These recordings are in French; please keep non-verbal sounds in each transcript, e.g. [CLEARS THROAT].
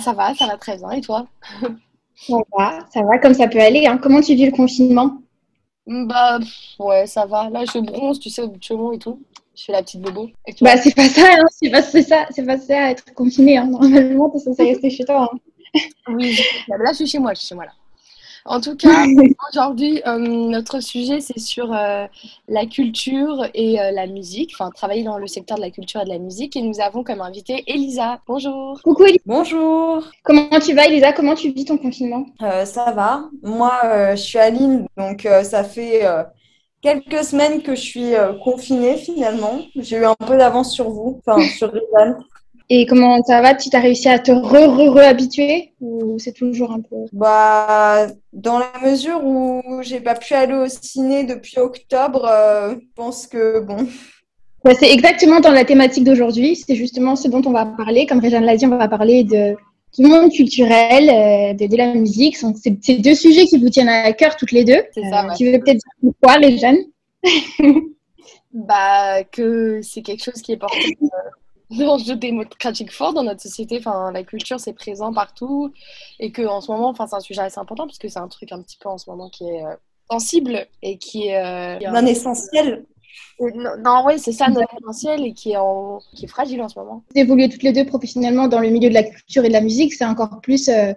Bah ça va, ça va très bien. Et toi Ça va, ça va comme ça peut aller. Hein. Comment tu vis le confinement? Bah ouais, ça va. Là, je bronze, tu sais, au bout de chemin et tout. Je fais la petite bobo. bah c'est pas ça, hein. c'est pas ça, c'est pas ça être confiné. Hein. Normalement, t'es censé rester chez toi. Hein. Oui, là je suis chez moi, je suis chez moi là. En tout cas, [LAUGHS] aujourd'hui, euh, notre sujet, c'est sur euh, la culture et euh, la musique, enfin, travailler dans le secteur de la culture et de la musique. Et nous avons comme invité Elisa. Bonjour. Coucou Elisa. Bonjour. Comment tu vas, Elisa? Comment tu vis ton confinement? Ça va. Moi, je suis à Lille, donc ça fait quelques semaines que je suis confinée finalement. J'ai eu un peu d'avance sur vous, enfin, sur Rizan. Et comment ça va? Tu as réussi à te re-re-re-habituer ou c'est toujours un peu Bah, dans la mesure où j'ai pas pu aller au ciné depuis octobre, euh, je pense que bon. c'est exactement dans la thématique d'aujourd'hui. C'est justement ce dont on va parler. Comme Réjeanne l'a dit, on va parler de, du monde culturel, euh, de, de, la musique. C'est deux sujets qui vous tiennent à cœur toutes les deux. C'est ça. Euh, tu veux peut-être dire quoi, Réjeanne? Bah, que c'est quelque chose qui est porté [LAUGHS] l'enjeu démocratique fort dans notre société. Enfin, la culture, c'est présent partout. Et qu'en ce moment, enfin, c'est un sujet assez important parce que c'est un truc un petit peu en ce moment qui est euh, sensible et qui est. Euh, non essentiel. Non, non oui, c'est ça, non essentiel et qui est, en... qui est fragile en ce moment. Vous évoluez toutes les deux professionnellement dans le milieu de la culture et de la musique. C'est encore plus. Euh,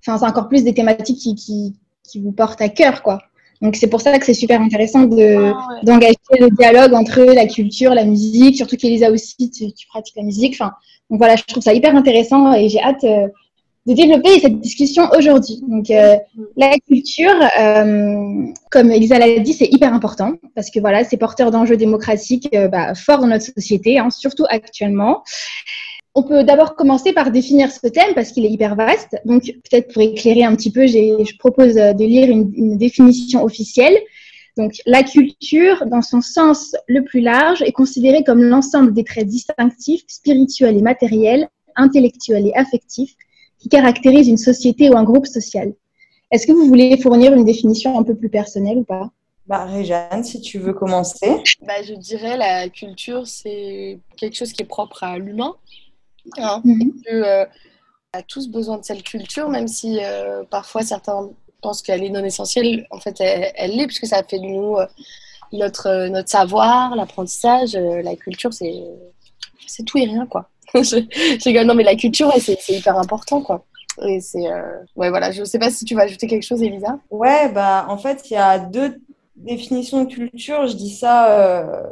enfin, c'est encore plus des thématiques qui, qui, qui vous portent à cœur, quoi. Donc c'est pour ça que c'est super intéressant de, ah, d'engager le dialogue entre la culture, la musique, surtout qu'Elisa aussi, tu, tu, pratiques la musique. Enfin, donc voilà, je trouve ça hyper intéressant et j'ai hâte euh, de développer cette discussion aujourd'hui. Donc euh, la culture, euh, comme Elisa l'a dit, c'est hyper important parce que voilà, c'est porteur d'enjeux démocratiques euh, bah, forts dans notre société, hein, surtout actuellement. On peut d'abord commencer par définir ce thème parce qu'il est hyper vaste. Donc, peut-être pour éclairer un petit peu, je propose de lire une, une, définition officielle. Donc, la culture, dans son sens le plus large, est considérée comme l'ensemble des traits distinctifs, spirituels et matériels, intellectuels et affectifs, qui caractérisent une société ou un groupe social. Est-ce que vous voulez fournir une définition un peu plus personnelle ou pas? Bah, Réjeanne, si tu veux commencer. Bah, je dirais la culture, c'est quelque chose qui est propre à l'humain. Hein, Mhm. que, euh, on a tous besoin de cette culture, même si euh, parfois certains pensent qu'elle est non essentielle? En fait, elle, l'est, puisque ça fait de nous euh, notre, notre savoir, l'apprentissage. la culture, c'est c'est tout et rien, quoi. [LAUGHS] rigole. non, mais la culture, ouais, c'est hyper important, quoi. Et c'est. Ouais, voilà, je sais pas si tu vas ajouter quelque chose, Elisa. Ouais, bah en fait, il y a deux définitions de culture. Je dis ça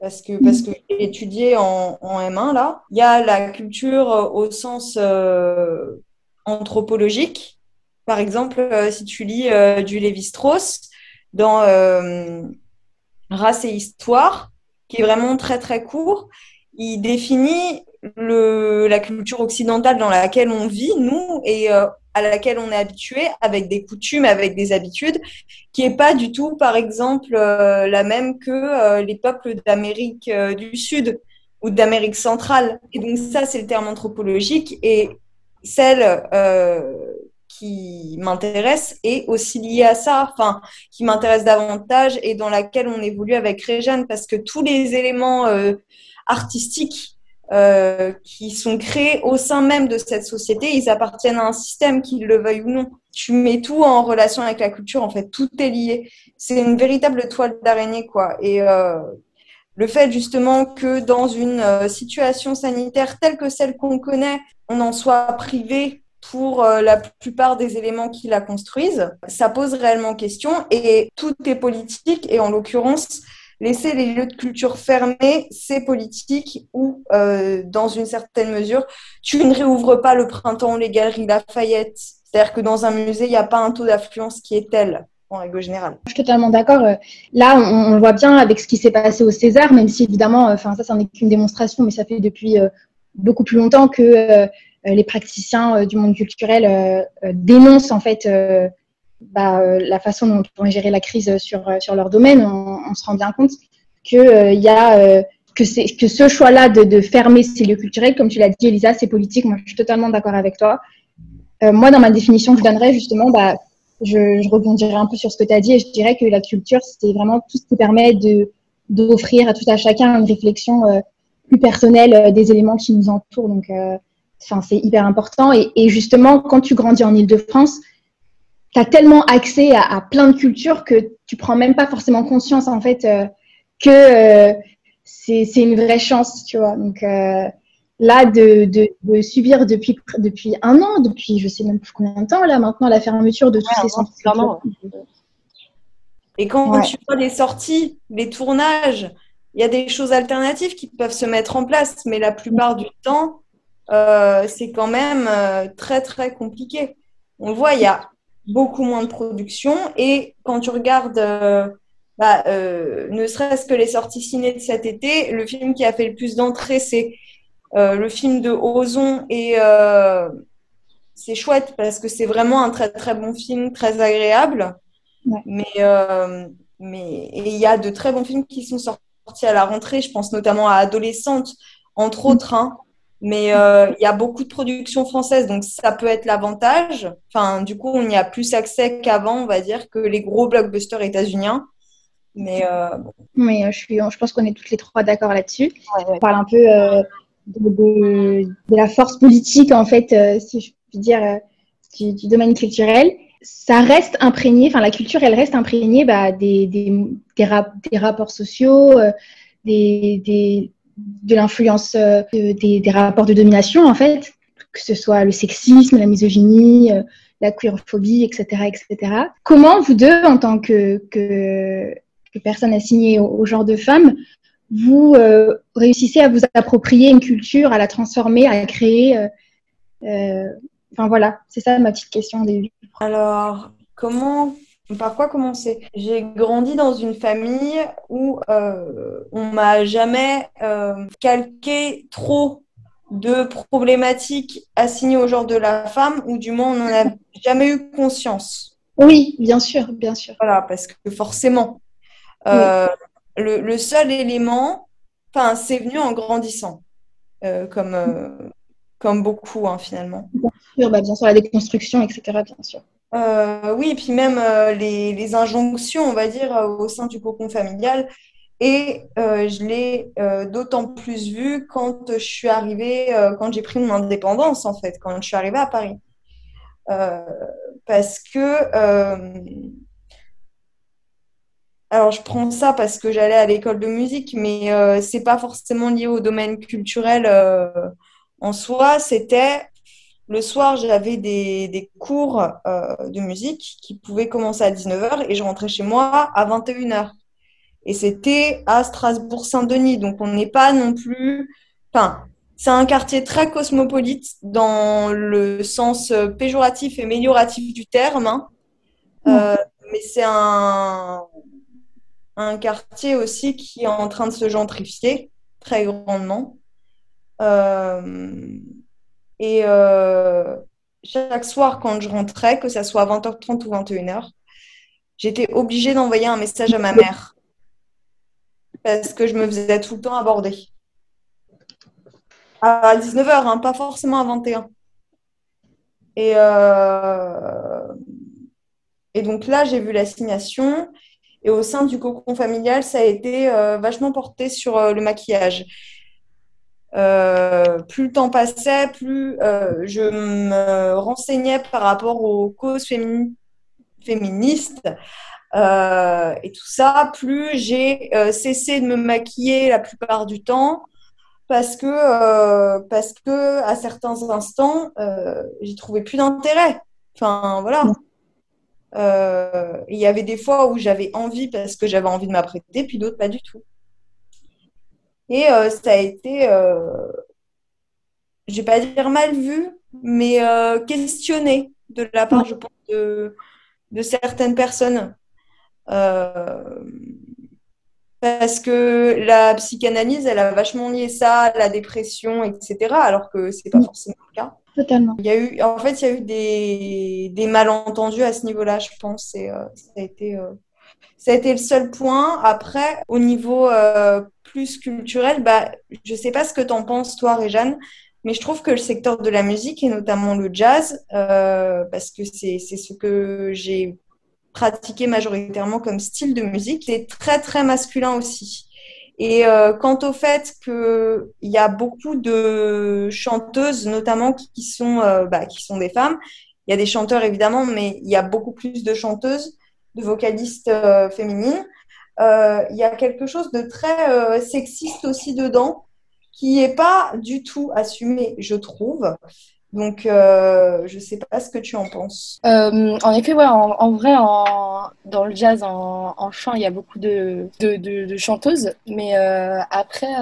parce que parce que j'ai étudié en, en M1 là. Il y a la culture euh, au sens euh, anthropologique. Par exemple, euh, si tu lis euh, du Lévi-Strauss dans euh, Race et Histoire, qui est vraiment très très court, il définit le, la culture occidentale dans laquelle on vit, nous, et à laquelle on est habitué, avec des coutumes, avec des habitudes, qui est pas du tout, par exemple, euh, la même que euh, les peuples d'Amérique euh, du Sud ou d'Amérique centrale. Et donc ça, c'est le terme anthropologique. Et celle qui m'intéresse est aussi liée à ça, enfin, qui m'intéresse davantage et dans laquelle on évolue avec Réjeanne, parce que tous les éléments artistiques euh, qui sont créés au sein même de cette société, ils appartiennent à un système, qu'ils le veuillent ou non. Tu mets tout en relation avec la culture, en fait, tout est lié. C'est une véritable toile d'araignée, quoi. Et euh, le fait justement que dans une euh, situation sanitaire telle que celle qu'on connaît, on en soit privé pour euh, la plupart des éléments qui la construisent, ça pose réellement question et tout est politique et en l'occurrence, laisser les lieux de culture fermés, c'est politique ou, euh, dans une certaine mesure, tu ne réouvres pas le printemps, les galeries Lafayette. C'est-à-dire que dans un musée, il n'y a pas un taux d'affluence qui est tel, en règle générale. Je suis totalement d'accord. Euh, Là, on, le voit bien avec ce qui s'est passé au César, même si évidemment, enfin ça, ça n'est qu'une démonstration, mais ça fait depuis euh, beaucoup plus longtemps que euh, les praticiens euh, du monde culturel euh, euh, dénoncent en fait euh, bah, euh, la façon dont on gérer la crise sur, euh, sur leur domaine. On, se rend bien compte que euh, il y a euh, que, que ce choix-là de, fermer ces lieux culturels, comme tu l'as dit, Elisa, c'est politique. Moi, je suis totalement d'accord avec toi. Euh, moi, dans ma définition que je donnerais, justement, bah, je, je rebondirai un peu sur ce que tu as dit et je dirais que la culture, c'est vraiment tout ce qui permet d'offrir à tout à chacun une réflexion euh, plus personnelle euh, des éléments qui nous entourent. Donc, euh, c'est hyper important. Et, justement, quand tu grandis en Ile-de-France, tu as tellement accès à, plein de cultures que tu prends même pas forcément conscience, en fait, euh, que euh, c'est une vraie chance, tu vois. Donc euh, là, de, de, subir depuis, depuis un an, depuis je sais même plus combien de temps, là, maintenant, la fermeture de tous ces centres. Et quand tu vois les sorties, les tournages, il y a des choses alternatives qui peuvent se mettre en place, mais la plupart du temps, euh, c'est quand même euh, très très compliqué. On voit, il y a beaucoup moins de production et quand tu regardes, euh, bah, ne serait-ce que les sorties ciné de cet été, le film qui a fait le plus d'entrées, c'est le film de Ozon et c'est chouette parce que c'est vraiment un très très bon film, très agréable. Mais mais il y a de très bons films qui sont sortis à la rentrée. Je pense notamment à Adolescente, entre autres. Hein. Mais euh, il y a beaucoup de productions françaises, donc ça peut être l'avantage. Enfin, du coup, on y a plus accès qu'avant, on va dire, que les gros blockbusters états-uniens. Mais, euh, Mais euh, je, suis, je pense qu'on est toutes les trois d'accord là-dessus. On parle un peu de, de, la force politique, en fait, si je puis dire, du, du, domaine culturel. Ça reste imprégné, enfin, la culture, elle reste imprégnée bah, des, des, des, des rapports sociaux, des, des de l'influence euh, des, rapports de domination, en fait, que ce soit le sexisme, la misogynie, euh, la queerphobie, etc., etc. Comment vous deux, en tant que, personnes assignées au, genre de femmes, vous euh, réussissez à vous approprier une culture, à la transformer, à créer Enfin voilà, c'est ça ma petite question début. Alors, comment par quoi commencer? J'ai grandi dans une famille où euh, on m'a jamais euh, calqué trop de problématiques assignées au genre de la femme, ou du moins on n'en a jamais eu conscience. Oui, bien sûr, bien sûr. Voilà, parce que forcément, euh, le, seul élément, enfin, c'est venu en grandissant, comme, comme beaucoup hein, finalement. Bien sûr, bah, bien sûr, la déconstruction, etc., bien sûr. Euh, oui, et puis même euh, les, injonctions, on va dire, euh, au sein du cocon familial. Et je l'ai d'autant plus vu quand je suis arrivée, quand j'ai pris mon indépendance, en fait, quand je suis arrivée à Paris. parce que, alors je prends ça parce que j'allais à l'école de musique, mais c'est pas forcément lié au domaine culturel en soi. C'était le soir, j'avais des, cours euh, de musique qui pouvaient commencer à 19h et je rentrais chez moi à 21h. Et c'était à Strasbourg-Saint-Denis. Donc, on n'est pas non plus. Enfin, c'est un quartier très cosmopolite dans le sens péjoratif et amélioratif du terme. Hein. Euh, mais c'est un, un quartier aussi qui est en train de se gentrifier très grandement. Euh, et euh, chaque soir, quand je rentrais, que ce soit à 20h30 ou 21h, j'étais obligée d'envoyer un message à ma mère. Parce que je me faisais tout le temps aborder. À 19h, hein, pas forcément à 21 Et, euh, et donc là, j'ai vu l'assignation. Et au sein du cocon familial, ça a été euh, vachement porté sur le maquillage. Euh, plus le temps passait, plus euh, je me renseignais par rapport aux causes féministes euh, et tout ça, plus j'ai cessé de me maquiller la plupart du temps parce que, parce que à certains instants, j'y trouvais plus d'intérêt. Enfin, voilà. Il y avait des fois où j'avais envie parce que j'avais envie de m'apprêter, puis d'autres pas du tout. Et euh, ça a été, euh, je vais pas dire mal vu, mais euh, questionné de la part, je pense, de, de certaines personnes. Euh, parce que la psychanalyse, elle a vachement lié ça à la dépression, etc., alors que c'est pas forcément le cas. Totalement. Il y a eu, en fait, il y a eu des, des malentendus à ce niveau-là, je pense, et ça a été ça a été le seul point. Après, au niveau euh, plus culturel, bah, je ne sais pas ce que tu en penses, toi, Réjeanne, mais je trouve que le secteur de la musique, et notamment le jazz, euh, parce que c'est ce que j'ai pratiqué majoritairement comme style de musique, c'est très, très masculin aussi. Et quant au fait qu'il y a beaucoup de chanteuses, notamment qui sont, bah, qui sont des femmes, il y a des chanteurs évidemment, mais il y a beaucoup plus de chanteuses, de vocalistes féminines. il y a quelque chose de très sexiste aussi dedans qui n'est pas du tout assumé, je trouve. Donc, euh, je ne sais pas ce que tu en penses. Euh, en effet, ouais, en, vrai, dans le jazz, en, chant, il y a beaucoup de, chanteuses. Mais euh, après,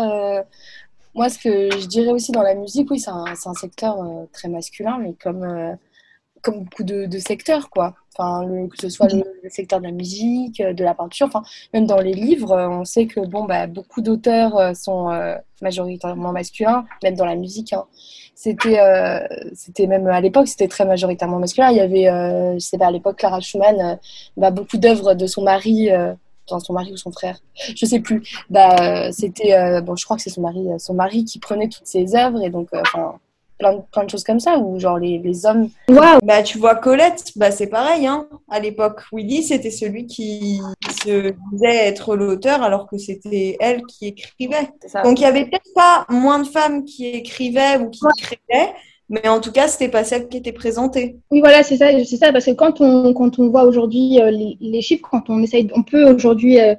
moi, ce que je dirais aussi dans la musique, oui, c'est un, un, secteur très masculin, mais comme, comme beaucoup de, secteurs, quoi. Enfin, que ce soit le, secteur de la musique, de la peinture, enfin, même dans les livres, on sait que bon, bah, beaucoup d'auteurs sont majoritairement masculins, même dans la musique. Hein. C'était, c'était même à l'époque, c'était très majoritairement masculin. Il y avait, je sais pas, à l'époque, Clara Schumann, bah, beaucoup d'œuvres de son mari dans son mari ou son frère, [LAUGHS] je sais plus. Bah, c'était, bon, je crois que c'est son mari, son mari qui prenait toutes ses œuvres et donc, enfin, plein, de choses comme ça, ou genre les, les hommes. Waouh Bah, tu vois, Colette, bah, c'est pareil, hein. À l'époque, Willy, c'était celui qui se disait être l'auteur, alors que c'était elle qui écrivait. Donc, il y avait peut-être pas moins de femmes qui écrivaient ou qui créaient, mais en tout cas, c'était pas celle qui était présentée. Oui, voilà, c'est ça, c'est ça, parce que quand on, quand on voit aujourd'hui euh, les, chiffres, quand on essaye, on peut aujourd'hui, euh,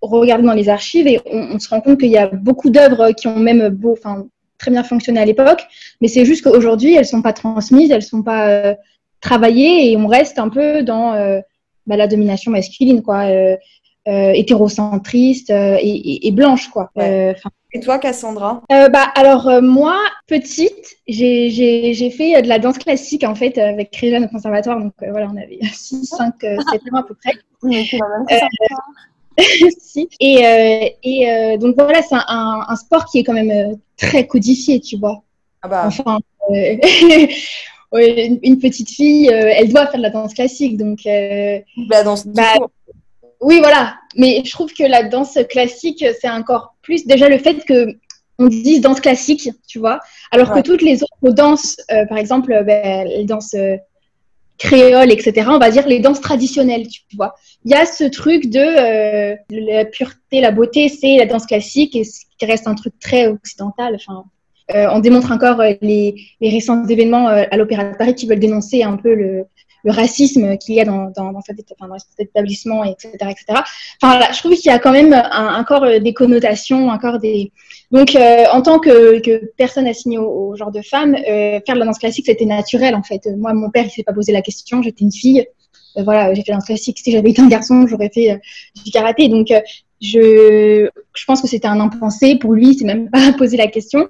regarder dans les archives et on, on se rend compte qu'il y a beaucoup d'œuvres qui ont même beau, enfin, très bien fonctionné à l'époque, mais c'est juste qu'aujourd'hui, elles sont pas transmises, elles sont pas euh, travaillées et on reste un peu dans euh, bah, la domination masculine, quoi, euh, hétérocentriste et, blanche, quoi. et toi, Cassandra? Bah, Alors, moi, petite, j'ai fait de la danse classique, en fait, avec Réjeanne au conservatoire. Donc, voilà, on avait 6, 5, 7 ans à peu près. [LAUGHS] si. Et, et donc voilà, c'est un, un, sport qui est quand même très codifié, tu vois. Ah bah. Enfin, [LAUGHS] une, petite fille, elle doit faire de la danse classique, donc. la danse. Bah, oui, voilà. Mais je trouve que la danse classique, c'est encore plus déjà le fait que on dise danse classique, tu vois, alors que toutes les autres danses, par exemple, ben, les danses créole, etc. On va dire les danses traditionnelles, tu vois. Il y a ce truc de euh, la pureté, la beauté, c'est la danse classique et ce qui reste un truc très occidental. Enfin, euh, on démontre encore euh, les récents événements à l'Opéra de Paris qui veulent dénoncer un peu le, le racisme qu'il y a dans, dans, dans, cet, dans, cet, établissement, etc. etc. Enfin, là, je trouve qu'il y a quand même un, encore des connotations, encore des... Donc, euh, en tant que, que, personne assignée au, genre de femme, euh, faire de la danse classique, c'était naturel, en fait. Moi, mon père, il s'est pas posé la question, j'étais une fille. Euh, voilà, j'ai fait la danse classique. Si j'avais été un garçon, j'aurais fait du karaté. Donc, je, je pense que c'était un impensé. Pour lui, il s'est même [LAUGHS] pas posé la question.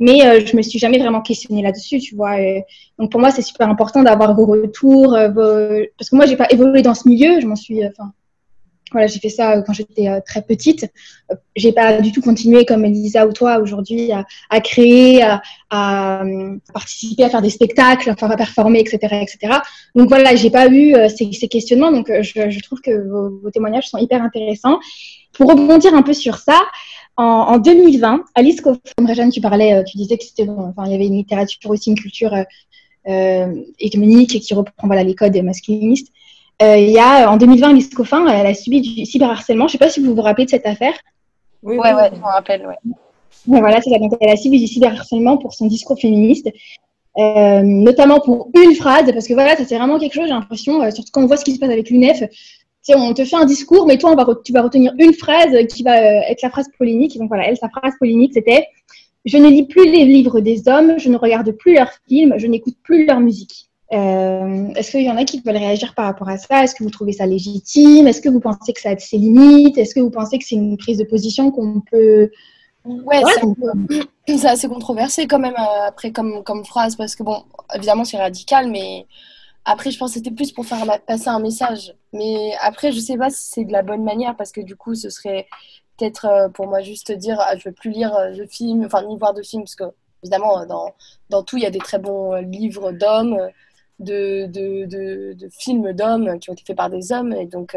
Mais euh, je me suis jamais vraiment questionnée là-dessus, tu vois. donc pour moi, c'est super important d'avoir vos retours, euh, parce que moi, j'ai pas évolué dans ce milieu. Je m'en suis, euh, enfin, voilà, j'ai fait ça quand j'étais très petite. J'ai pas du tout continué comme Elisa ou toi aujourd'hui à, créer, à, participer, à faire des spectacles, à performer, etc., etc. Donc voilà, j'ai pas eu ces, questionnements. Donc je, trouve que vos, vos, témoignages sont hyper intéressants. Pour rebondir un peu sur ça, en, 2020, Alice Kaufmann, tu parlais, euh, tu disais que c'était, enfin, il y avait une littérature aussi, une culture euh, euh hégémonique qui reprend voilà, les codes masculinistes. Euh, il y a, en 2020, Alice Coffin, elle a subi du cyberharcèlement. Je ne sais pas si vous vous rappelez de cette affaire. Oui, ouais, ouais, je me rappelle, ouais. voilà, c'est ça. Donc, elle a subi du cyberharcèlement pour son discours féministe. Euh, notamment pour une phrase, parce que voilà, ça c'est vraiment quelque chose, j'ai l'impression, surtout quand on voit ce qui se passe avec l'UNEF, on te fait un discours, mais toi, on va tu vas retenir une phrase qui va euh, être la phrase polémique. Donc voilà, elle, sa phrase polémique, c'était Je ne lis plus les livres des hommes, je ne regarde plus leurs films, je n'écoute plus leur musique. Euh, Est-ce qu'il y en a qui veulent réagir par rapport à ça? Est-ce que vous trouvez ça légitime? Est-ce que vous pensez que ça a ses limites Est-ce que vous pensez que c'est une prise de position qu'on peut Ouais, [CLEARS THROAT] c'est assez controversé quand même euh, après comme, comme phrase parce que bon, évidemment c'est radical, mais après, je pense que c'était plus pour faire passer un message. Mais après, je sais pas si c'est de la bonne manière parce que du coup, ce serait peut-être euh, pour moi juste dire ah, je veux plus lire euh, de films, enfin ni voir de films parce que évidemment dans, dans tout il y a des très bons euh, livres d'hommes, de, de, de, films d'hommes qui ont été faits par des hommes et donc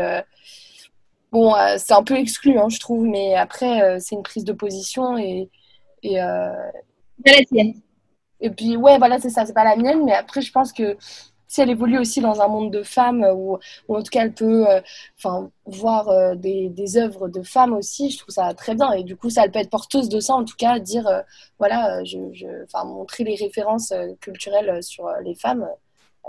bon c'est un peu exclu hein, je trouve mais après c'est une prise de position et et, la tienne. et puis ouais voilà c'est ça c'est pas la mienne mais après je pense que si elle évolue aussi dans un monde de femmes, ou, ou en tout cas elle peut euh, enfin voir euh, des, œuvres de femmes aussi, je trouve ça très bien. Et du coup, ça, elle peut être porteuse de ça, en tout cas, dire, voilà, je, je, montrer les références culturelles sur les femmes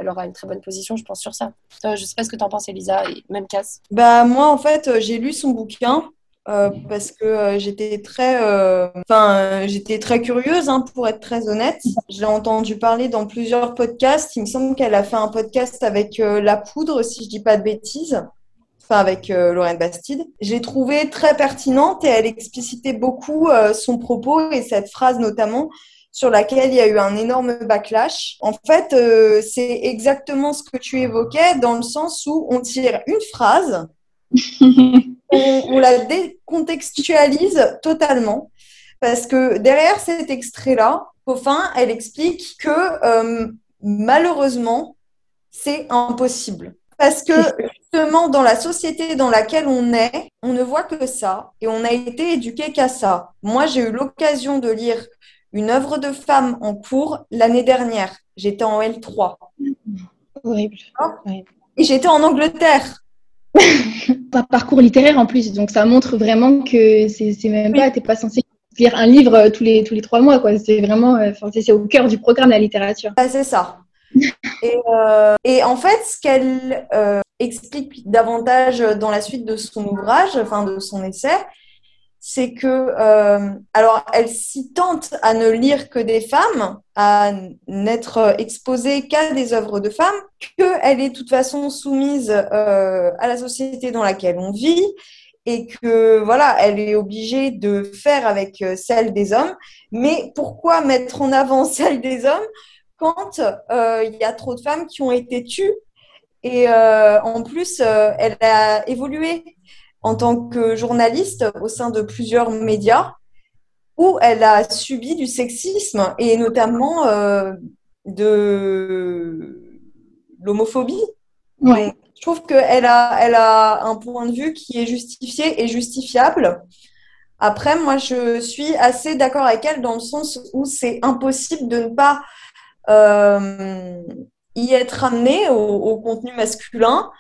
elle aura une très bonne position, je pense, sur ça. je ne sais pas ce que tu en penses, Elisa, et même Cass. Bah, moi, en fait, j'ai lu son bouquin euh, parce que euh, j'étais très, euh, enfin, j'étais très curieuse, hein, pour être très honnête. Je l'ai entendu parler dans plusieurs podcasts. Il me semble qu'elle a fait un podcast avec La Poudre, si je dis pas de bêtises, enfin avec Lorraine Bastide. J'ai trouvé très pertinente et elle explicitait beaucoup son propos et cette phrase notamment sur laquelle il y a eu un énorme backlash. En fait, c'est exactement ce que tu évoquais dans le sens où on tire une phrase on, la décontextualise totalement. Parce que derrière cet extrait-là, Coffin, elle explique que euh, malheureusement, c'est impossible. Parce que justement, dans la société dans laquelle on est, on ne voit que ça et on a été éduqué qu'à ça. Moi, j'ai eu l'occasion de lire une œuvre de femme en cours l'année dernière. J'étais en L3. Horrible. Et j'étais en Angleterre. [LAUGHS] pas parcours littéraire en plus, donc ça montre vraiment que c'est même pas, t'es pas censé lire un livre euh, tous les tous les trois mois, quoi. C'est vraiment, euh, c'est au cœur du programme la littérature. Ah, c'est ça. [LAUGHS] et, euh, et, en fait, ce qu'elle explique davantage dans la suite de son ouvrage, enfin de son essai, c'est que, euh, alors, elle s'y tente à ne lire que des femmes, à n'être exposée qu'à des œuvres de femmes, qu'elle est de toute façon soumise euh, à la société dans laquelle on vit et que, voilà, elle est obligée de faire avec euh, celle des hommes. Mais pourquoi mettre en avant [LAUGHS] celle des hommes quand il y a trop de femmes qui ont été tues et en plus, elle a évolué? En tant que journaliste au sein de plusieurs médias où elle a subi du sexisme et notamment euh, de l'homophobie. Je trouve qu'elle a, elle a un point de vue qui est justifié et justifiable. Après, moi, je suis assez d'accord avec elle dans le sens où c'est impossible de ne pas euh, y être amené au, contenu masculin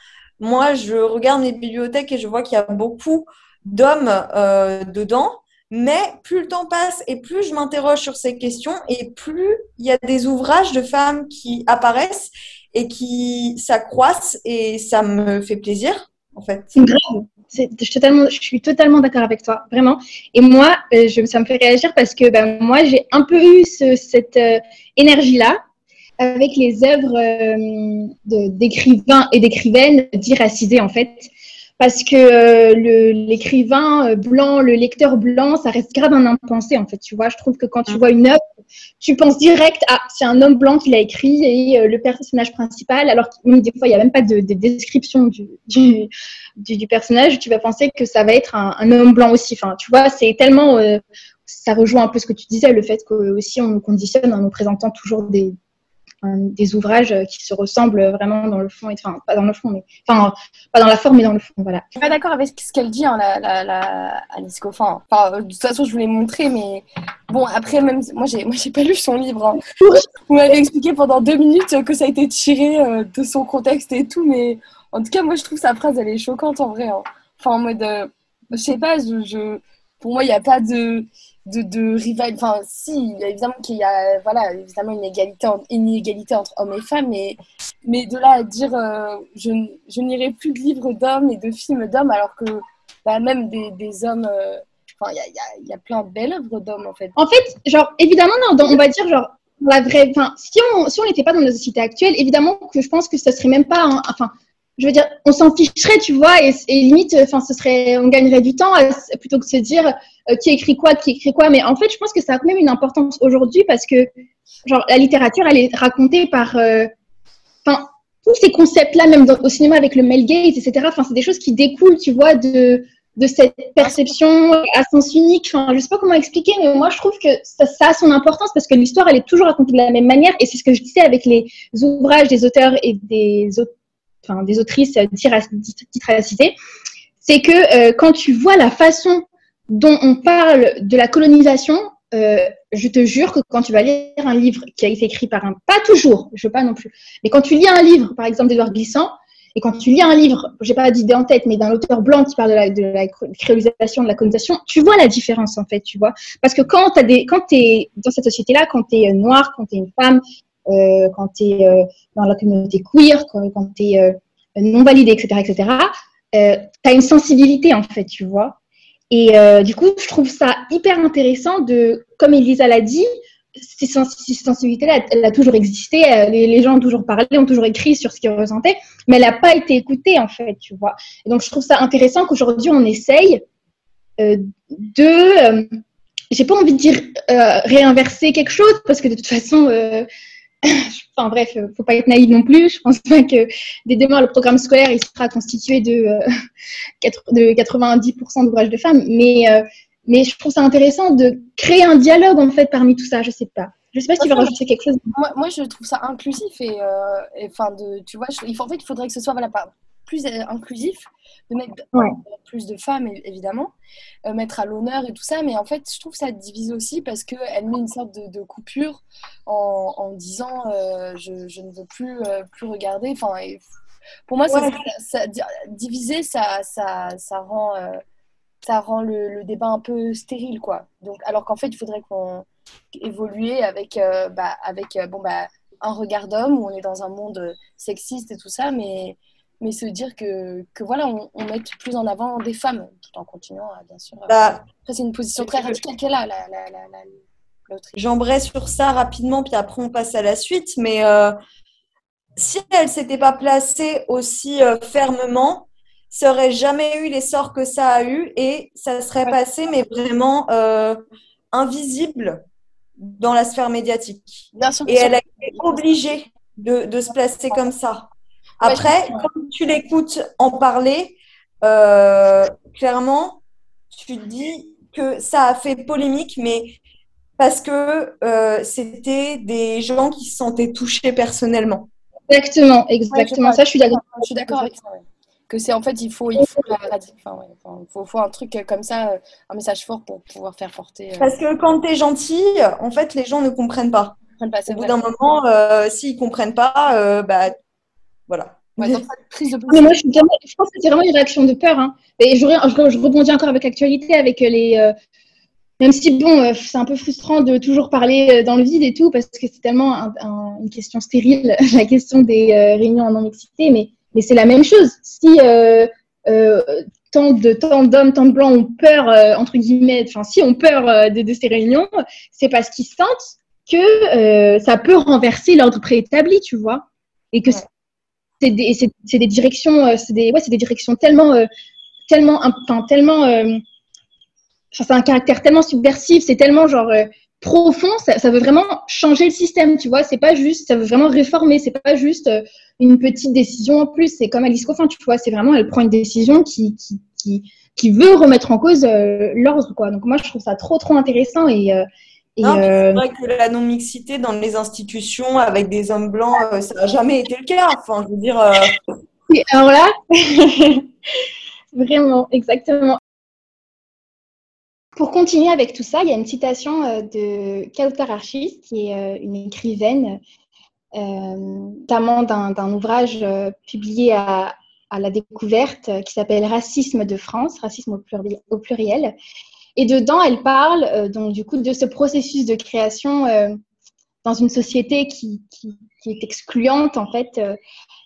moi, je regarde mes bibliothèques et je vois qu'il y a beaucoup d'hommes euh, dedans. Mais plus le temps passe et plus je m'interroge sur ces questions et plus il y a des ouvrages de femmes qui apparaissent et qui s'accroissent et ça me fait plaisir, en fait. Grave. Je, totalement, suis totalement d'accord avec toi, vraiment. Et moi, euh, je, ça me fait réagir parce que ben, moi, j'ai un peu eu cette euh, énergie-là avec les œuvres euh, d'écrivains et d'écrivaines diracisés, en fait. Parce que euh, l'écrivain euh, blanc, le lecteur blanc, ça reste grave un impensé, en fait. Tu vois, je trouve que quand tu vois une œuvre, tu penses direct, à c'est un homme blanc qui l'a écrit et le personnage principal, alors que des fois, il n'y a même pas de, description du, du, du, personnage, tu vas penser que ça va être un, homme blanc aussi. Enfin, tu vois, c'est tellement. ça rejoint un peu ce que tu disais, le fait que aussi on nous conditionne en nous présentant toujours des, des ouvrages qui se ressemblent vraiment dans le fond, et, enfin pas dans le fond, mais enfin pas dans la forme, mais dans le fond, voilà. Je suis pas d'accord avec ce qu'elle dit, hein, la, la, la, Alice Coffin. Enfin, de toute façon, je voulais montrer, mais bon, après même, moi j'ai, moi j'ai pas lu son livre. Hein. Vous m'avez expliqué pendant deux minutes que ça a été tiré euh, de son contexte et tout, mais en tout cas, moi je trouve sa phrase, elle est choquante en vrai. Hein. Enfin, en mode, euh, je sais pas, je, je pour moi, il n'y a pas de de, de rival. Enfin, si, évidemment qu'il y a voilà, évidemment une égalité, inégalité entre hommes et femmes, mais, mais de là à dire euh, je, je n'irai plus de livres d'hommes et de films d'hommes, alors que bah, même des, des hommes. Euh, enfin, il y a, y, y a, plein de belles œuvres d'hommes en fait. En fait, genre, évidemment, non, on va dire, genre, la vraie. Enfin, si on si n'était pas dans la société actuelle, évidemment que je pense que ça serait même pas. enfin, je veux dire, on s'en ficherait, tu vois, et, limite, enfin, ce serait, on gagnerait du temps plutôt que de se dire euh, qui écrit quoi, qui écrit quoi. Mais en fait, je pense que ça a quand même une importance aujourd'hui parce que, genre, la littérature, elle est racontée par, euh, enfin, tous ces concepts-là, même au cinéma avec le male gaze, etc. Enfin, c'est des choses qui découlent, tu vois, de de cette perception à sens unique. Enfin, je sais pas comment expliquer, mais moi, je trouve que ça, ça a son importance parce que l'histoire, elle est toujours racontée de la même manière. Et c'est ce que je disais avec les ouvrages des auteurs et des auteurs enfin, des autrices titracitées, c'est que euh, quand tu vois la façon dont on parle de la colonisation, je te jure que quand tu vas lire un livre qui a été écrit par un, pas toujours, je veux pas non plus, mais quand tu lis un livre, par exemple d'Edouard Glissant, et quand tu lis un livre, j'ai pas d'idée en tête, mais d'un auteur blanc qui parle de la, de la créolisation, de la colonisation, tu vois la différence en fait, tu vois. Parce que quand tu des, quand es dans cette société-là, quand tu es noir, quand tu es une femme, euh, quand tu es euh, dans la communauté queer, quand, tu es euh, non validé, etc., etc., euh, tu as une sensibilité en fait, tu vois. Et euh, du coup, je trouve ça hyper intéressant de, comme Elisa l'a dit, ces, sensibilités-là, elle, a toujours existé. Euh, les, gens ont toujours parlé, ont toujours écrit sur ce qu'ils ressentaient, mais elle n'a pas été écoutée, en fait, tu vois. Et donc, je trouve ça intéressant qu'aujourd'hui, on essaye euh, de. Euh, j'ai pas envie de dire euh, réinverser quelque chose, parce que de toute façon. [LAUGHS] enfin bref, faut pas être naïf non plus. Je pense pas que dès demain le programme scolaire il sera constitué de, [LAUGHS] de 90% d'ouvrages de femmes, mais mais je trouve ça intéressant de créer un dialogue en fait parmi tout ça. Je sais pas. Je sais pas si tu veux rajouter quelque chose. Moi, moi, je trouve ça inclusif et, euh, enfin de, tu vois, il faut, en fait, il faudrait que ce soit voilà, plus euh, inclusif, de mettre plus de femmes évidemment, euh, mettre à l'honneur et tout ça. Mais en fait, je trouve ça divise aussi parce que elle met une sorte de, de coupure en, en disant je, je, ne veux plus plus regarder. Enfin, pour moi, ça, ça, diviser, ça, ça, ça rend ça rend le, débat un peu stérile, quoi. Donc, alors qu'en fait, il faudrait qu'on évolue avec, euh, bah, avec euh, bon, bah, un regard d'homme où on est dans un monde sexiste et tout ça, mais, mais se dire que, que voilà, on, on met plus en avant des femmes, tout en continuant, bien sûr. Bah, après, c'est une position très radicale qu'elle a, la, la, la, J'embraye sur ça rapidement, puis après, on passe à la suite, mais euh, si elle s'était pas placée aussi fermement, ça aurait jamais eu l'essor que ça a eu et ça serait passé, mais vraiment euh, invisible dans la sphère médiatique. Bien sûr, et elle a été obligée de, de, se placer comme ça. Après, quand tu l'écoutes en parler, euh, clairement, tu dis que ça a fait polémique, mais parce que euh, c'était des gens qui se sentaient touchés personnellement. Exactement, exactement. ça, je suis d'accord. Avec ça que c'est en fait il faut il faut, faut, faut, un truc comme ça euh, un message fort pour pouvoir faire porter euh, parce que quand tu es gentil en fait les gens ne comprennent pas, au bout d'un moment euh, s'ils comprennent pas bah voilà mais moi, je, pense que c'est vraiment une réaction de peur. Hein. Et je, je, rebondis encore avec l'actualité, avec les. même si, bon, c'est un peu frustrant de toujours parler dans le vide et tout, parce que c'est tellement une question stérile, [LAUGHS] la question des réunions en non-mixité. Mais mais c'est la même chose. Si euh, euh, tant de tant d'hommes, tant de blancs ont peur euh, entre guillemets, enfin si ont peur de, de, ces réunions, c'est parce qu'ils sentent que ça peut renverser l'ordre préétabli, tu vois, et que c'est des, des directions, c'est des, ouais, des directions tellement, tellement, enfin tellement, enfin c'est un caractère tellement subversif, c'est tellement genre profond, ça, veut vraiment changer le système, tu vois. C'est pas juste, ça veut vraiment réformer. C'est pas juste euh, une petite décision en plus. C'est comme Alice Coffin, tu vois. C'est vraiment, elle prend une décision qui, qui, qui, qui veut remettre en cause euh, l'ordre, quoi. Donc moi, je trouve ça trop, trop intéressant et euh, c'est vrai que la non-mixité dans les institutions avec des hommes blancs, ça n'a jamais été le cas. Enfin, je veux dire. alors là, [LAUGHS] vraiment, exactement. Pour continuer avec tout ça, il y a une citation euh, de Kautar Archis, qui est euh, une écrivaine, euh, notamment d'un ouvrage publié à, la découverte qui s'appelle Racisme de France, racisme au pluriel. Et dedans, elle parle donc du coup de ce processus de création dans une société qui, est excluante en fait.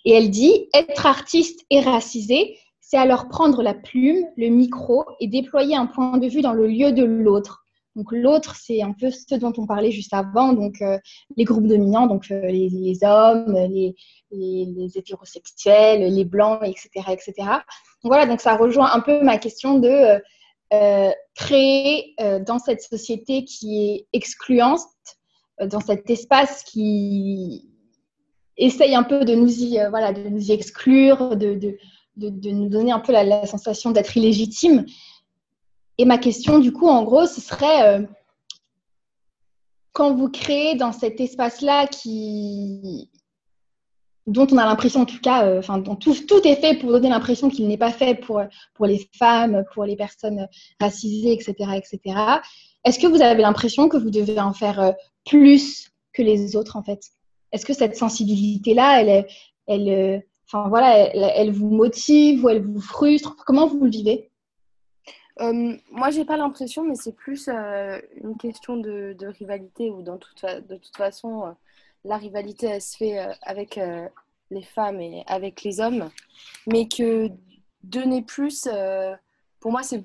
et elle dit être artiste et racisé, c'est alors prendre la plume, le micro et déployer un point de vue dans le lieu de l'autre. Donc l'autre, c'est un peu ce dont on parlait juste avant, donc euh, les groupes dominants, donc euh, les, hommes, les, hétérosexuels, les blancs, etc., etc. Donc, voilà, donc ça rejoint un peu ma question de euh, créer dans cette société qui est excluante, dans cet espace qui essaye un peu de nous y, voilà, de nous y exclure, de de, nous donner un peu la, sensation d'être illégitime. Et ma question, du coup, en gros, ce serait euh, quand vous créez dans cet espace-là qui, dont on a l'impression, en tout cas, euh, enfin, tout, tout, est fait pour donner l'impression qu'il n'est pas fait pour, pour les femmes, pour les personnes racisées, etc., etc. Est-ce que vous avez l'impression que vous devez en faire euh, plus que les autres, en fait? Est-ce que cette sensibilité-là, elle, elle, euh, voilà, elle, vous motive ou elle vous frustre? Comment vous le vivez? Euh, moi, j'ai pas l'impression, mais c'est plus une question de, rivalité ou de toute façon, la rivalité, elle se fait avec les femmes et avec les hommes, mais que donner plus, pour moi, c'est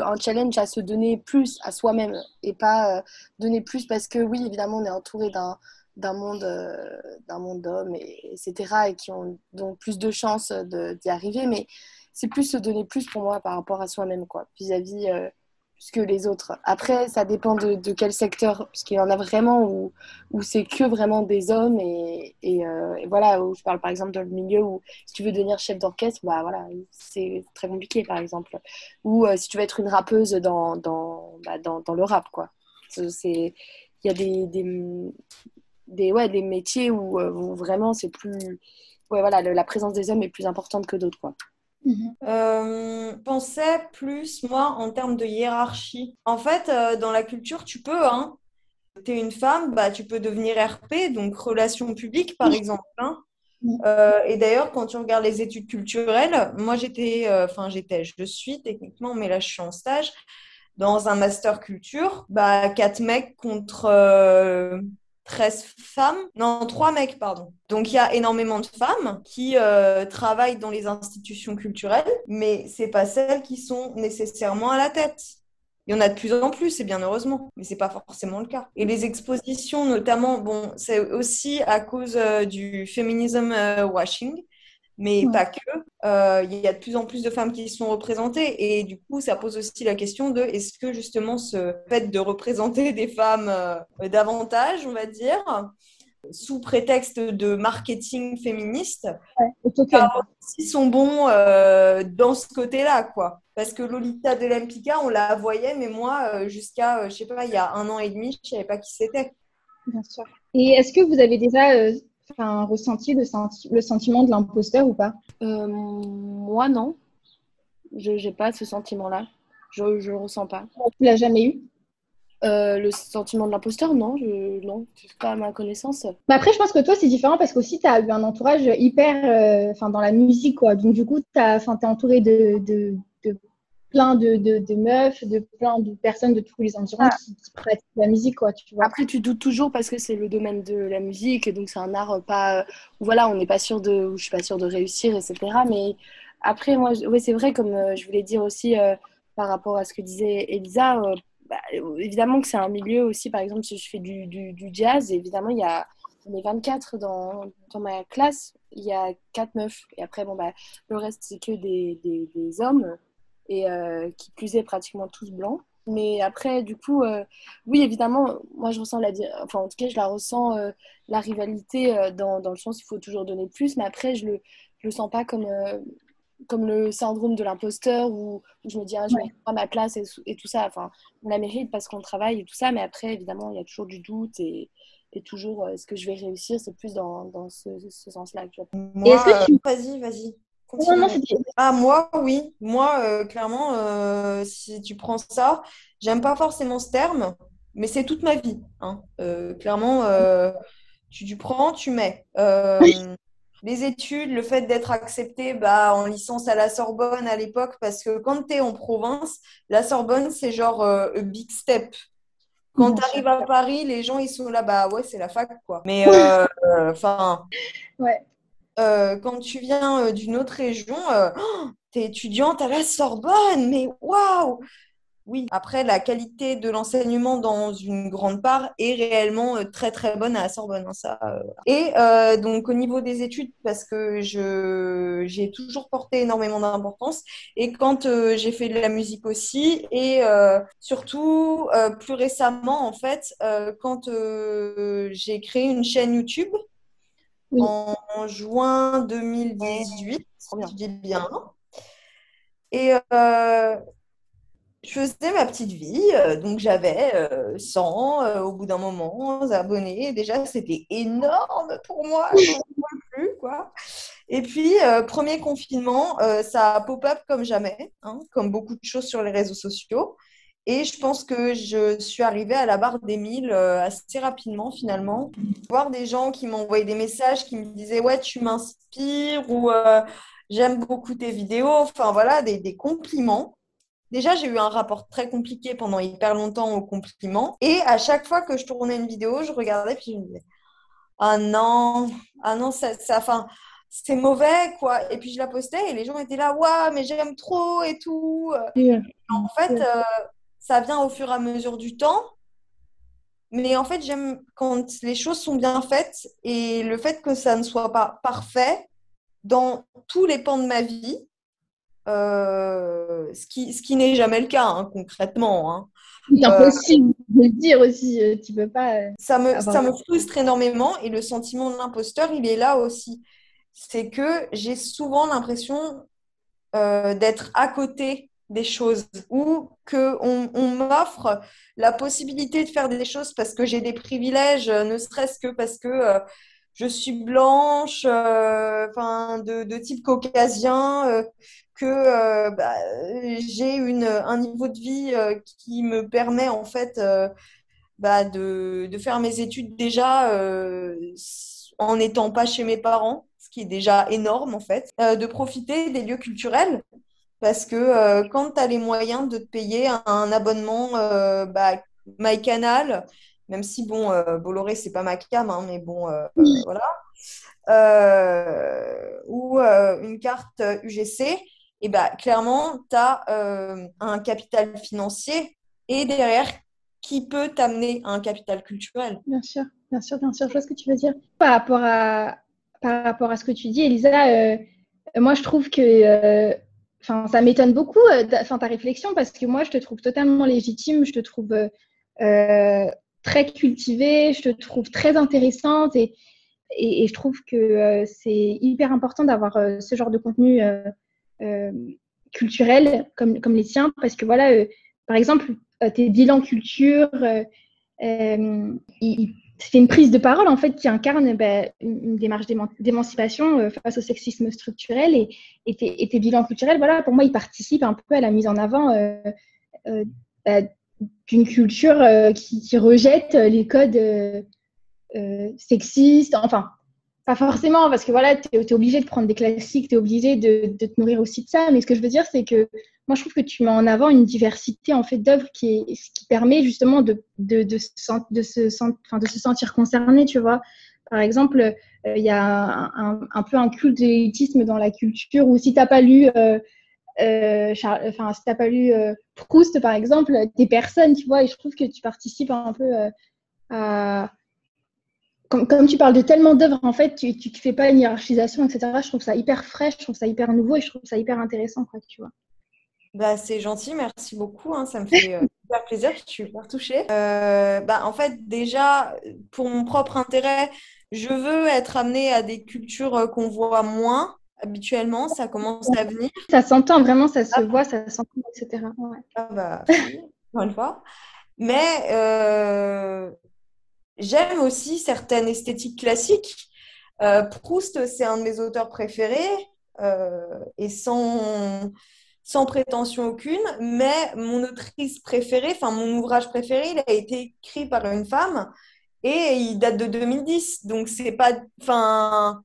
un challenge à se donner plus à soi-même et pas donner plus parce que oui, évidemment, on est entouré d'un monde d'un monde d'hommes et, etc et qui ont donc plus de chances d'y arriver. Mais c'est plus se donner plus pour moi par rapport à soi-même quoi vis-à-vis que les autres. Après, ça dépend de, quel secteur, parce qu'il y en a vraiment où, où c'est que vraiment des hommes. Et, euh, et, voilà, où je parle par exemple dans le milieu où si tu veux devenir chef d'orchestre, bah voilà, c'est très compliqué par exemple. Ou euh, si tu veux être une rappeuse dans, dans, bah, dans, dans, le rap, quoi. Il y a des, des, ouais, des métiers où, euh, vraiment c'est plus. Ouais, voilà, la présence des hommes est plus importante que d'autres, quoi. Mhm. Euh, pensais plus, moi, en termes de hiérarchie. En fait, euh, dans la culture, tu peux, hein. Tu es une femme, bah, tu peux devenir RP, donc relations publiques, par exemple. Hein. Euh, et d'ailleurs, quand tu regardes les études culturelles, moi, j'étais, enfin, j'étais, je suis techniquement, mais là, je suis en stage dans un master culture, bah, quatre mecs contre 13 femmes, non, 3 mecs, pardon. Donc il y a énormément de femmes qui euh, travaillent dans les institutions culturelles, mais c'est pas celles qui sont nécessairement à la tête. Il y en a de plus en plus, et bien heureusement, mais c'est pas forcément le cas. Et les expositions, notamment, bon, c'est aussi à cause euh, du féminisme euh, washing mais pas que. Euh, il y a de plus en plus de femmes qui sont représentées et du coup, ça pose aussi la question de est-ce que justement ce fait de représenter des femmes euh, davantage, on va dire, sous prétexte de marketing féministe, ouais, ils sont bons euh, dans ce côté-là, quoi. Parce que Lolita de l'Empika, on la voyait, mais moi, jusqu'à, je sais pas, il y a un an et demi, je savais pas qui c'était. Bien sûr. Et est-ce que vous avez déjà un ressenti le, senti le sentiment de l'imposteur ou pas? Euh, Moi, non. Je n'ai pas ce sentiment-là. Je ne le ressens pas. Tu l'as jamais eu? Euh, le sentiment de l'imposteur, non, je, non, pas à ma connaissance. Mais après, je pense que toi, c'est différent parce qu'aussi, tu as eu un entourage hyper, euh, enfin, dans la musique, quoi. Donc, du coup, tu es entouré de, de, plein de, de, meufs, de plein de personnes de tous les environs ah. qui, pratiquent la musique, quoi, tu vois. Après, tu doutes toujours parce que c'est le domaine de la musique, donc c'est un art pas... voilà, on n'est pas sûr de... je suis pas sûre de réussir, etc. Mais après, moi, oui, c'est vrai, comme euh, je voulais dire aussi euh, par rapport à ce que disait Elisa, euh, bah, évidemment que c'est un milieu aussi, par exemple, si je fais du, du, du jazz, évidemment, il y a... On est 24 dans, dans ma classe, il y a 4 meufs. Et après, bon, bah, le reste, c'est que des, des, des hommes et euh, qui plus est pratiquement tous blancs. Mais après, du coup, euh, oui, évidemment, moi je ressens la, enfin en tout cas, je la ressens euh, la rivalité dans, dans, le sens il faut toujours donner plus, mais après, je le, je le sens pas comme, comme le syndrome de l'imposteur où, je me dis, ah, je mérite pas ma place et, et, tout ça. Enfin, on la mérite parce qu'on travaille et tout ça, mais après, évidemment, il y a toujours du doute et, et toujours, est-ce que je vais réussir? C'est plus dans, dans ce, ce sens-là. Moi, tu... vas-y, vas-y ah, moi, oui. Moi, euh, clairement, euh, si tu prends ça, j'aime pas forcément ce terme, mais c'est toute ma vie. Hein. Euh, clairement, tu, tu, prends, tu mets. les études, le fait d'être accepté bah, en licence à la Sorbonne à l'époque, parce que quand tu es en province, la Sorbonne, c'est genre un big step. Quand tu arrives à Paris, les gens, ils sont là, bah ouais, c'est la fac, quoi. Mais, enfin... ouais. Euh, quand tu viens euh, d'une autre région, euh, oh, tu es étudiante à la Sorbonne, mais waouh Oui, après, la qualité de l'enseignement dans une grande part est réellement très très bonne à la Sorbonne. Hein, ça, Et donc, au niveau des études, parce que j'ai toujours porté énormément d'importance, et quand j'ai fait de la musique aussi, et surtout, plus récemment, en fait, quand j'ai créé une chaîne YouTube, en juin 2018, je dis bien. Et euh, je faisais ma petite vie, euh, donc j'avais 100 euh, au bout d'un moment abonnés. Déjà, c'était énorme pour moi, plus, quoi. Et puis, premier confinement, ça a pop-up comme jamais, hein, comme beaucoup de choses sur les réseaux sociaux. Et je pense que je suis arrivée à la barre des 1000 assez rapidement finalement. Voir des gens qui m'envoyaient des messages qui me disaient Ouais, tu m'inspires ou j'aime beaucoup tes vidéos. Enfin voilà, des, des compliments. Déjà, j'ai eu un rapport très compliqué pendant hyper longtemps aux compliments. Et à chaque fois que je tournais une vidéo, je regardais puis je me disais Ah non, ah non, ça, ça enfin, c'est mauvais, quoi. Et puis je la postais et les gens étaient là Waouh, mais j'aime trop et tout. En fait, euh, ça vient au fur et à mesure du temps. Mais en fait, j'aime quand les choses sont bien faites et le fait que ça ne soit pas parfait dans tous les pans de ma vie, euh, ce qui, ce qui n'est jamais le cas hein, concrètement. Hein. C'est impossible de le dire aussi, euh, tu peux pas. Euh, ça me, ça me frustre énormément et le sentiment de l'imposteur, il est là aussi. C'est que j'ai souvent l'impression d'être à côté des choses ou qu'on on, m'offre la possibilité de faire des choses parce que j'ai des privilèges, ne serait-ce que parce que je suis blanche, enfin de, de, type caucasien, que euh, bah, j'ai un niveau de vie euh, qui me permet en fait euh, bah, de, de, faire mes études déjà en n'étant pas chez mes parents, ce qui est déjà énorme en fait, de profiter des lieux culturels. Parce que quand tu as les moyens de te payer un, abonnement bah, MyCanal, même si bon, Bolloré, c'est pas ma cam, hein, mais bon, voilà, ou une carte UGC, et bah, clairement, tu as euh, un capital financier et derrière, qui peut t'amener à un capital culturel. Bien sûr, bien sûr, bien sûr, je vois ce que tu veux dire. Par rapport à, par rapport à ce que tu dis, Elisa, euh, moi, je trouve que euh, enfin ça m'étonne beaucoup ta, ta réflexion parce que moi, je te trouve totalement légitime, je te trouve très cultivée, je te trouve très intéressante et, je trouve que c'est hyper important d'avoir ce genre de contenu euh, culturels comme, les tiens, parce que voilà, euh, par exemple, euh, tes bilans culture, il, c'est une prise de parole en fait qui incarne ben, une, démarche d'émancipation face au sexisme structurel et, et, tes, bilans culturels, voilà, pour moi, ils participent un peu à la mise en avant ben, d'une culture qui, rejette les codes sexistes, enfin, pas forcément, parce que voilà, tu es, obligé de prendre des classiques, tu es obligé de, te nourrir aussi de ça. Mais ce que je veux dire, c'est que moi, je trouve que tu mets en avant une diversité en fait d'œuvres qui, qui permet justement de, se, sentir concerné, tu vois. Par exemple, euh, il y a un, peu un culte d'élitisme dans la culture où si tu n'as pas lu, euh, euh, enfin, si pas lu Proust, par exemple, t'es personne, tu vois. Et je trouve que tu participes un peu à comme, tu parles de tellement d'œuvres, en fait, tu ne fais pas une hiérarchisation, etc. Je trouve ça hyper frais, je trouve ça hyper nouveau et je trouve ça hyper intéressant, quoi, tu vois. Bah, c'est gentil, merci beaucoup. Hein, ça me fait euh, [LAUGHS] super plaisir, je suis hyper touchée. Euh, bah, en fait, déjà, pour mon propre intérêt, je veux être amenée à des cultures euh, qu'on voit moins habituellement. Ça commence à venir. Ça s'entend vraiment, ça se ah. voit, ça s'entend, etc. Ah bah, [LAUGHS] une fois. Mais J'aime aussi certaines esthétiques classiques. Proust, c'est un de mes auteurs préférés et sans, sans prétention aucune, mais mon autrice préférée, enfin mon ouvrage préféré, il a été écrit par une femme et il date de 2010. Donc c'est pas, enfin,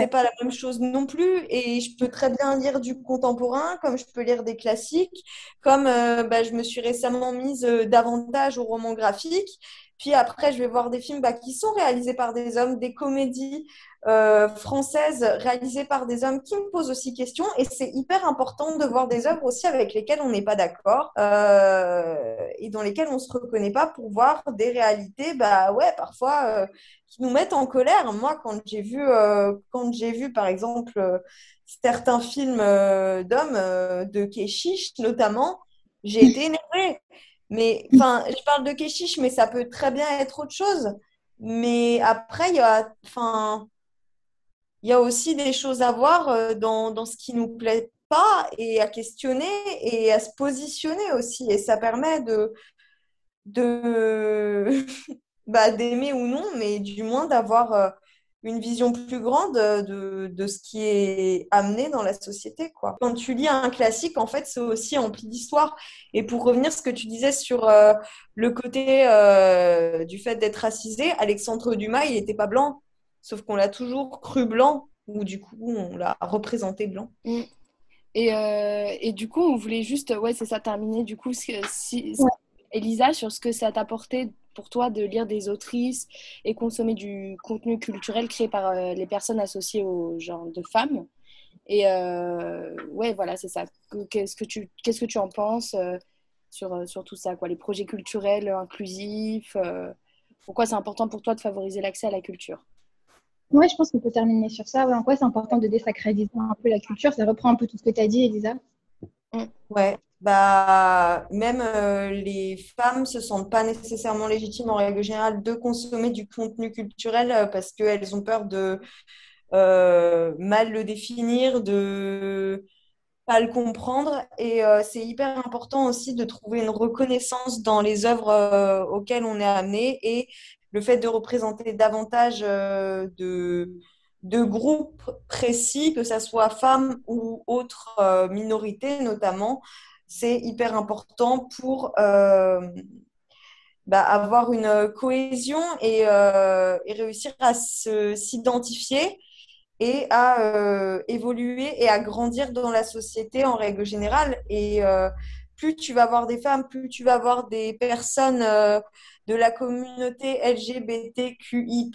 c'est pas la même chose non plus. Et je peux très bien lire du contemporain, comme je peux lire des classiques, comme euh, bah, je me suis récemment mise davantage au roman graphique. Puis après, je vais voir des films bah, qui sont réalisés par des hommes, des comédies euh, françaises réalisées par des hommes qui me posent aussi question. Et c'est hyper important de voir des œuvres aussi avec lesquelles on n'est pas d'accord euh, et dans lesquelles on ne se reconnaît pas pour voir des réalités, bah ouais, parfois euh, qui nous mettent en colère. Moi, quand j'ai vu, quand j'ai vu par exemple certains films d'hommes, de Keshish notamment, j'ai été énervée. Mais [LAUGHS] enfin, je parle de Keshish, mais ça peut très bien être autre chose. Mais après, il y a, enfin, il y a aussi des choses à voir euh, dans, dans ce qui nous plaît pas et à questionner et à se positionner aussi. Et ça permet de, de [LAUGHS] bah, d'aimer ou non, mais du moins d'avoir euh, une vision plus grande de, de, ce qui est amené dans la société. Quoi. Quand tu lis un classique, en fait, c'est aussi empli d'histoire. Et pour revenir à ce que tu disais sur euh, le côté euh, du fait d'être racisé, Alexandre Dumas, il n'était pas blanc, sauf qu'on l'a toujours cru blanc, ou du coup, on l'a représenté blanc. Mm. Et, euh, et, du coup, on voulait juste, ouais, c'est ça, terminer, du coup, si, Elisa, sur ce que ça t'a apporté pour toi de lire des autrices et consommer du contenu culturel créé par euh, les personnes associées au genre de femmes. Et euh, ouais, voilà, c'est ça. Qu'est-ce que tu, qu'est-ce que tu en penses euh, sur, sur tout ça, quoi, les projets culturels inclusifs Pourquoi c'est important pour toi de favoriser l'accès à la culture? Ouais, je pense qu'on peut terminer sur ça. en quoi c'est important de désacraliser un peu la culture? Ça reprend un peu tout ce que tu as dit, Elisa. Mm. Ouais, bah, même euh, les femmes se sentent pas nécessairement légitimes en règle générale de consommer du contenu culturel euh, parce qu'elles ont peur de euh, mal le définir, de pas le comprendre. Et c'est hyper important aussi de trouver une reconnaissance dans les œuvres auxquelles on est amené et le fait de représenter davantage de de groupes précis, que ce soit femmes ou autres minorités notamment, c'est hyper important pour euh, bah, avoir une cohésion et, euh, réussir à s'identifier et à euh, évoluer et à grandir dans la société en règle générale. Et plus tu vas avoir des femmes, plus tu vas avoir des personnes de la communauté LGBTQI+,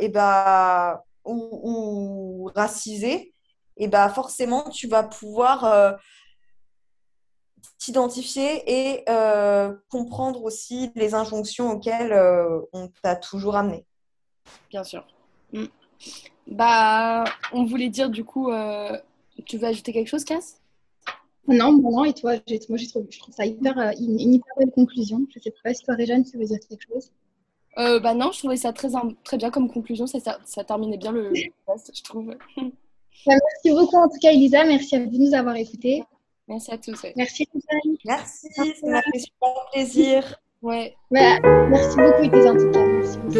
et bah, ou, racisées, et bah forcément tu vas pouvoir t'identifier et euh, comprendre aussi les injonctions auxquelles euh, on t'a toujours amené. Bien sûr. Mm. Bah, on voulait dire du coup, euh, tu veux ajouter quelque chose, Cass? Non, non, et toi, moi j'ai trouvé, je trouve ça hyper, une, hyper belle conclusion. Je sais pas si toi, Réjeanne, tu veux dire quelque chose? Bah non, je trouvais ça très, très bien comme conclusion, ça, ça, terminait bien le podcast, je trouve. [LAUGHS] Bah, merci beaucoup en tout cas, Elisa, merci à vous de nous avoir écoutés. Merci à tous. Ouais. Merci, Suzanne. Merci, ça m'a fait super plaisir. Ouais. Bah, merci beaucoup, Élise, en. Merci beaucoup.